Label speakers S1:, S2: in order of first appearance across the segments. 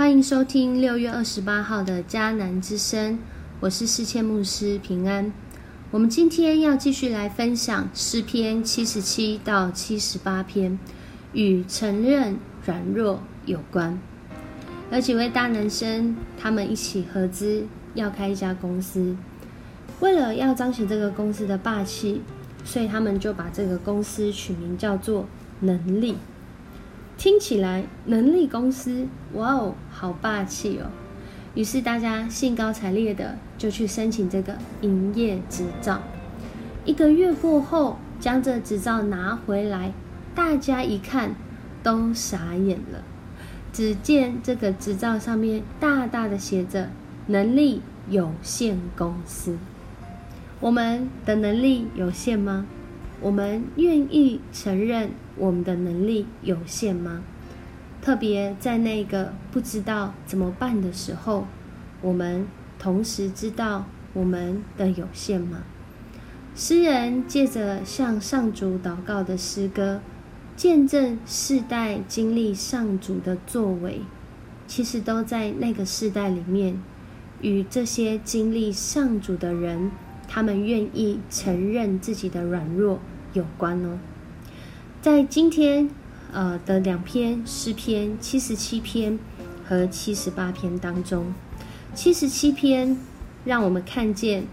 S1: 欢迎收听六月二十八号的迦南之声，我是世谦牧师平安。我们今天要继续来分享诗篇七十七到七十八篇，与承认软弱有关。有几位大男生，他们一起合资要开一家公司，为了要彰显这个公司的霸气，所以他们就把这个公司取名叫做能力。听起来能力公司，哇哦，好霸气哦！于是大家兴高采烈的就去申请这个营业执照。一个月过后，将这执照拿回来，大家一看都傻眼了。只见这个执照上面大大的写着“能力有限公司”。我们的能力有限吗？我们愿意承认我们的能力有限吗？特别在那个不知道怎么办的时候，我们同时知道我们的有限吗？诗人借着向上主祷告的诗歌，见证世代经历上主的作为，其实都在那个世代里面，与这些经历上主的人。他们愿意承认自己的软弱有关哦。在今天呃的两篇诗篇七十七篇和七十八篇当中，七十七篇让我们看见，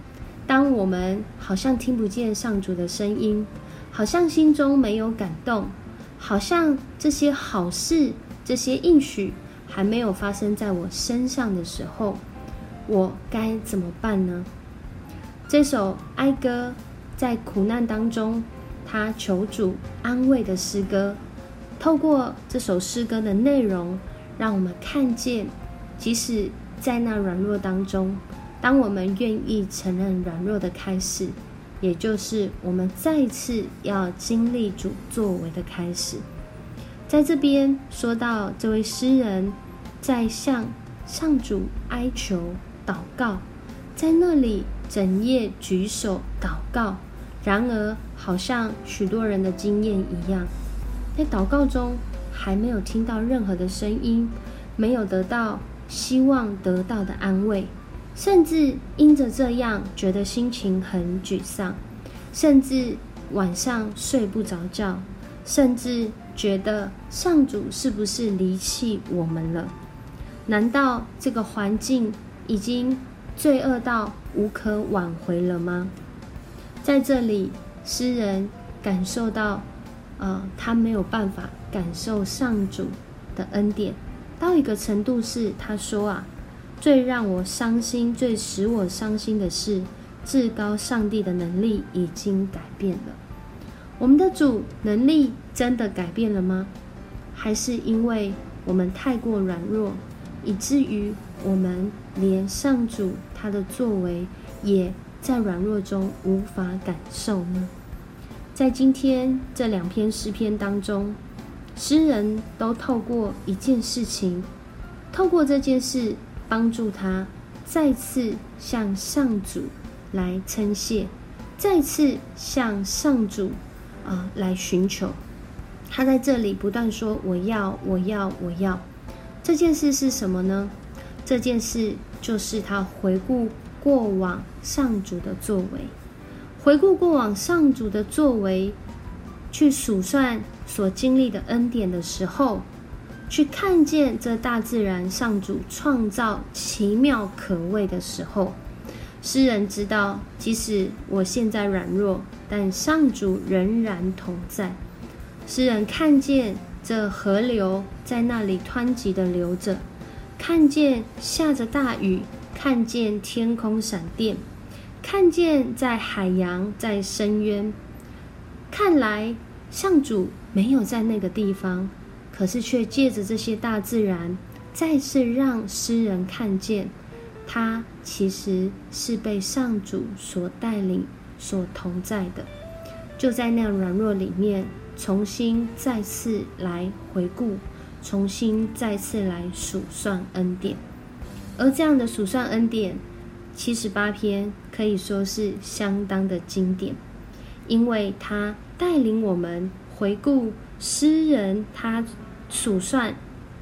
S1: 当我们好像听不见上主的声音，好像心中没有感动，好像这些好事、这些应许还没有发生在我身上的时候，我该怎么办呢？这首哀歌在苦难当中，他求主安慰的诗歌，透过这首诗歌的内容，让我们看见，即使在那软弱当中，当我们愿意承认软弱的开始，也就是我们再次要经历主作为的开始。在这边说到这位诗人，在向上主哀求祷告，在那里。整夜举手祷告，然而好像许多人的经验一样，在祷告中还没有听到任何的声音，没有得到希望得到的安慰，甚至因着这样觉得心情很沮丧，甚至晚上睡不着觉，甚至觉得上主是不是离弃我们了？难道这个环境已经？罪恶到无可挽回了吗？在这里，诗人感受到，呃，他没有办法感受上主的恩典，到一个程度是，他说啊，最让我伤心、最使我伤心的是，至高上帝的能力已经改变了。我们的主能力真的改变了吗？还是因为我们太过软弱，以至于？我们连上主他的作为，也在软弱中无法感受呢。在今天这两篇诗篇当中，诗人都透过一件事情，透过这件事帮助他再次向上主来称谢，再次向上主啊来寻求。他在这里不断说：“我要，我要，我要。”这件事是什么呢？这件事就是他回顾过往上主的作为，回顾过往上主的作为，去数算所经历的恩典的时候，去看见这大自然上主创造奇妙可畏的时候，诗人知道，即使我现在软弱，但上主仍然同在。诗人看见这河流在那里湍急的流着。看见下着大雨，看见天空闪电，看见在海洋在深渊。看来上主没有在那个地方，可是却借着这些大自然，再次让诗人看见，他其实是被上主所带领、所同在的。就在那样软弱里面，重新再次来回顾。重新再次来数算恩典，而这样的数算恩典，七十八篇可以说是相当的经典，因为它带领我们回顾诗人他数算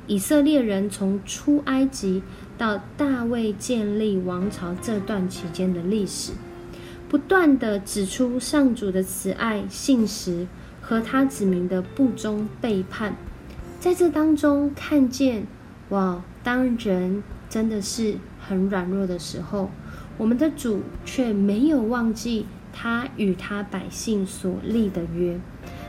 S1: 以色列人从出埃及到大卫建立王朝这段期间的历史，不断的指出上主的慈爱、信实和他子民的不忠背叛。在这当中看见，哇，当人真的是很软弱的时候，我们的主却没有忘记他与他百姓所立的约。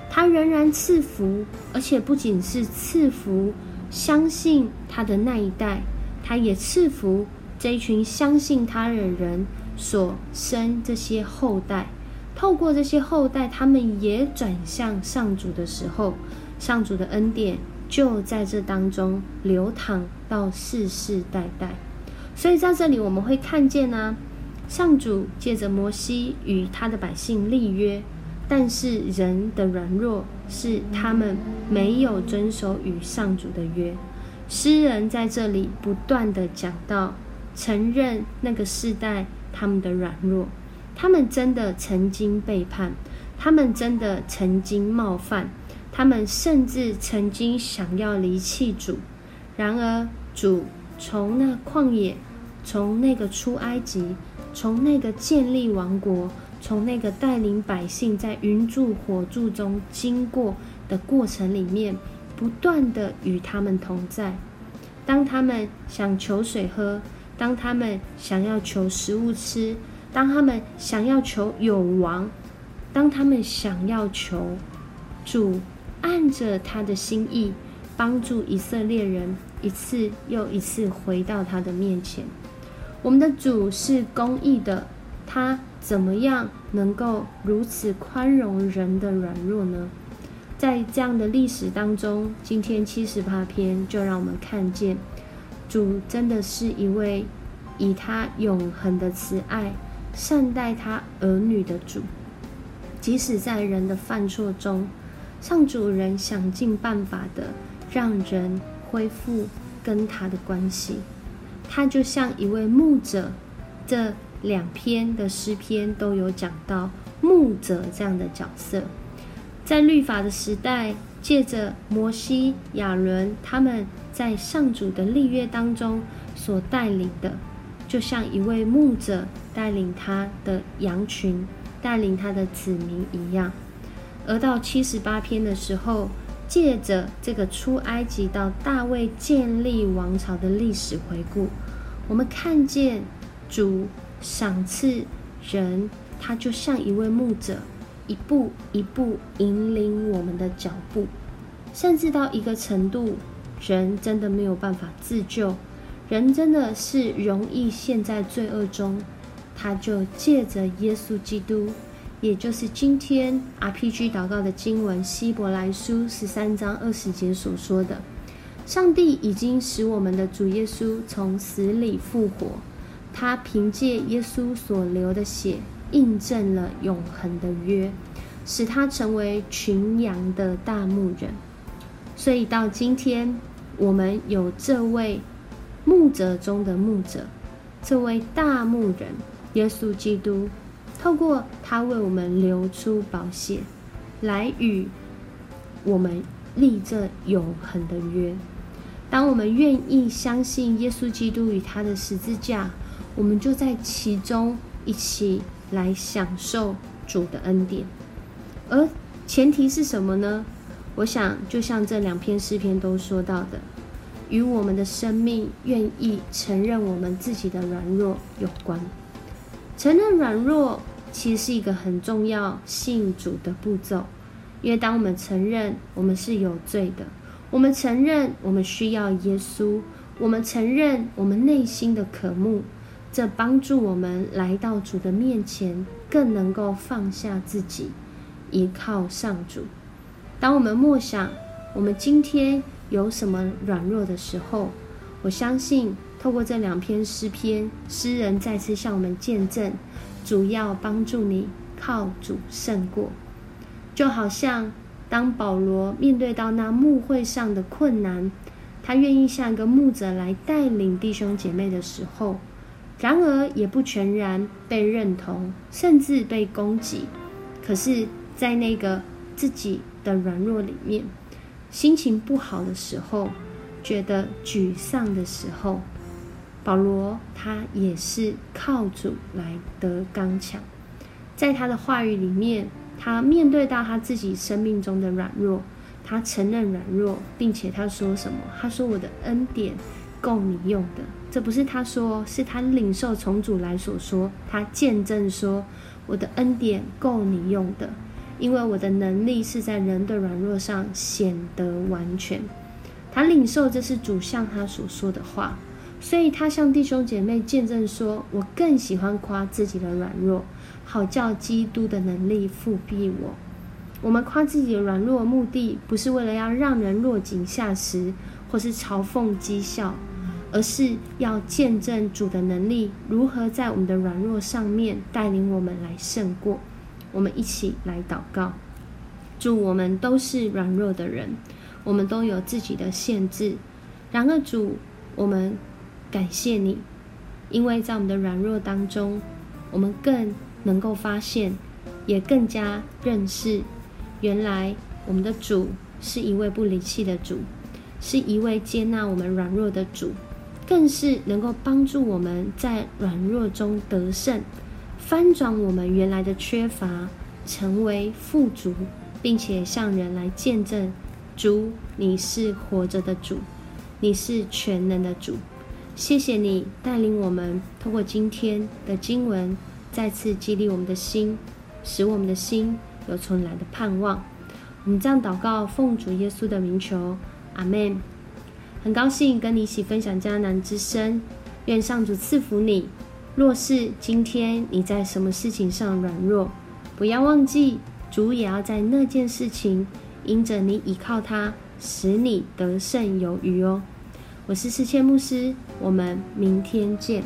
S1: 他仍然赐福，而且不仅是赐福相信他的那一代，他也赐福这一群相信他的人所生这些后代。透过这些后代，他们也转向上主的时候，上主的恩典就在这当中流淌到世世代代。所以在这里我们会看见呢，上主借着摩西与他的百姓立约。但是人的软弱是他们没有遵守与上主的约。诗人在这里不断的讲到，承认那个世代他们的软弱，他们真的曾经背叛，他们真的曾经冒犯，他们甚至曾经想要离弃主。然而主从那旷野，从那个出埃及，从那个建立王国。从那个带领百姓在云柱火柱中经过的过程里面，不断的与他们同在。当他们想求水喝，当他们想要求食物吃，当他们想要求有王，当他们想要求主按着他的心意帮助以色列人一次又一次回到他的面前。我们的主是公义的，他。怎么样能够如此宽容人的软弱呢？在这样的历史当中，今天七十八篇就让我们看见，主真的是一位以他永恒的慈爱善待他儿女的主。即使在人的犯错中，上主人想尽办法的让人恢复跟他的关系。他就像一位牧者，这。两篇的诗篇都有讲到牧者这样的角色，在律法的时代，借着摩西、亚伦他们在上主的立约当中所带领的，就像一位牧者带领他的羊群、带领他的子民一样。而到七十八篇的时候，借着这个出埃及到大卫建立王朝的历史回顾，我们看见主。赏赐人，他就像一位牧者，一步一步引领我们的脚步，甚至到一个程度，人真的没有办法自救，人真的是容易陷在罪恶中，他就借着耶稣基督，也就是今天 RPG 祷告的经文希伯来书十三章二十节所说的，上帝已经使我们的主耶稣从死里复活。他凭借耶稣所流的血，印证了永恒的约，使他成为群羊的大牧人。所以到今天，我们有这位牧者中的牧者，这位大牧人耶稣基督，透过他为我们流出宝血，来与我们立这永恒的约。当我们愿意相信耶稣基督与他的十字架。我们就在其中一起来享受主的恩典，而前提是什么呢？我想，就像这两篇诗篇都说到的，与我们的生命愿意承认我们自己的软弱有关。承认软弱其实是一个很重要信主的步骤，因为当我们承认我们是有罪的，我们承认我们需要耶稣，我们承认我们内心的渴慕。这帮助我们来到主的面前，更能够放下自己，依靠上主。当我们默想我们今天有什么软弱的时候，我相信透过这两篇诗篇，诗人再次向我们见证，主要帮助你靠主胜过。就好像当保罗面对到那牧会上的困难，他愿意像一个牧者来带领弟兄姐妹的时候。然而也不全然被认同，甚至被攻击。可是，在那个自己的软弱里面，心情不好的时候，觉得沮丧的时候，保罗他也是靠主来得刚强。在他的话语里面，他面对到他自己生命中的软弱，他承认软弱，并且他说什么？他说：“我的恩典够你用的。”这不是他说，是他领受从主来所说。他见证说：“我的恩典够你用的，因为我的能力是在人的软弱上显得完全。”他领受这是主向他所说的话，所以他向弟兄姐妹见证说：“我更喜欢夸自己的软弱。”好叫基督的能力复辟我。我们夸自己的软弱，目的不是为了要让人落井下石，或是嘲讽讥笑，而是要见证主的能力如何在我们的软弱上面带领我们来胜过。我们一起来祷告：祝，我们都是软弱的人，我们都有自己的限制。然而，主，我们感谢你，因为在我们的软弱当中，我们更。能够发现，也更加认识，原来我们的主是一位不离弃的主，是一位接纳我们软弱的主，更是能够帮助我们在软弱中得胜，翻转我们原来的缺乏，成为富足，并且向人来见证主，你是活着的主，你是全能的主。谢谢你带领我们，通过今天的经文。再次激励我们的心，使我们的心有重来的盼望。我们这样祷告，奉主耶稣的名求，阿门。很高兴跟你一起分享迦南之声，愿上主赐福你。若是今天你在什么事情上软弱，不要忘记主也要在那件事情，因着你倚靠他，使你得胜有余哦。我是世谦牧师，我们明天见。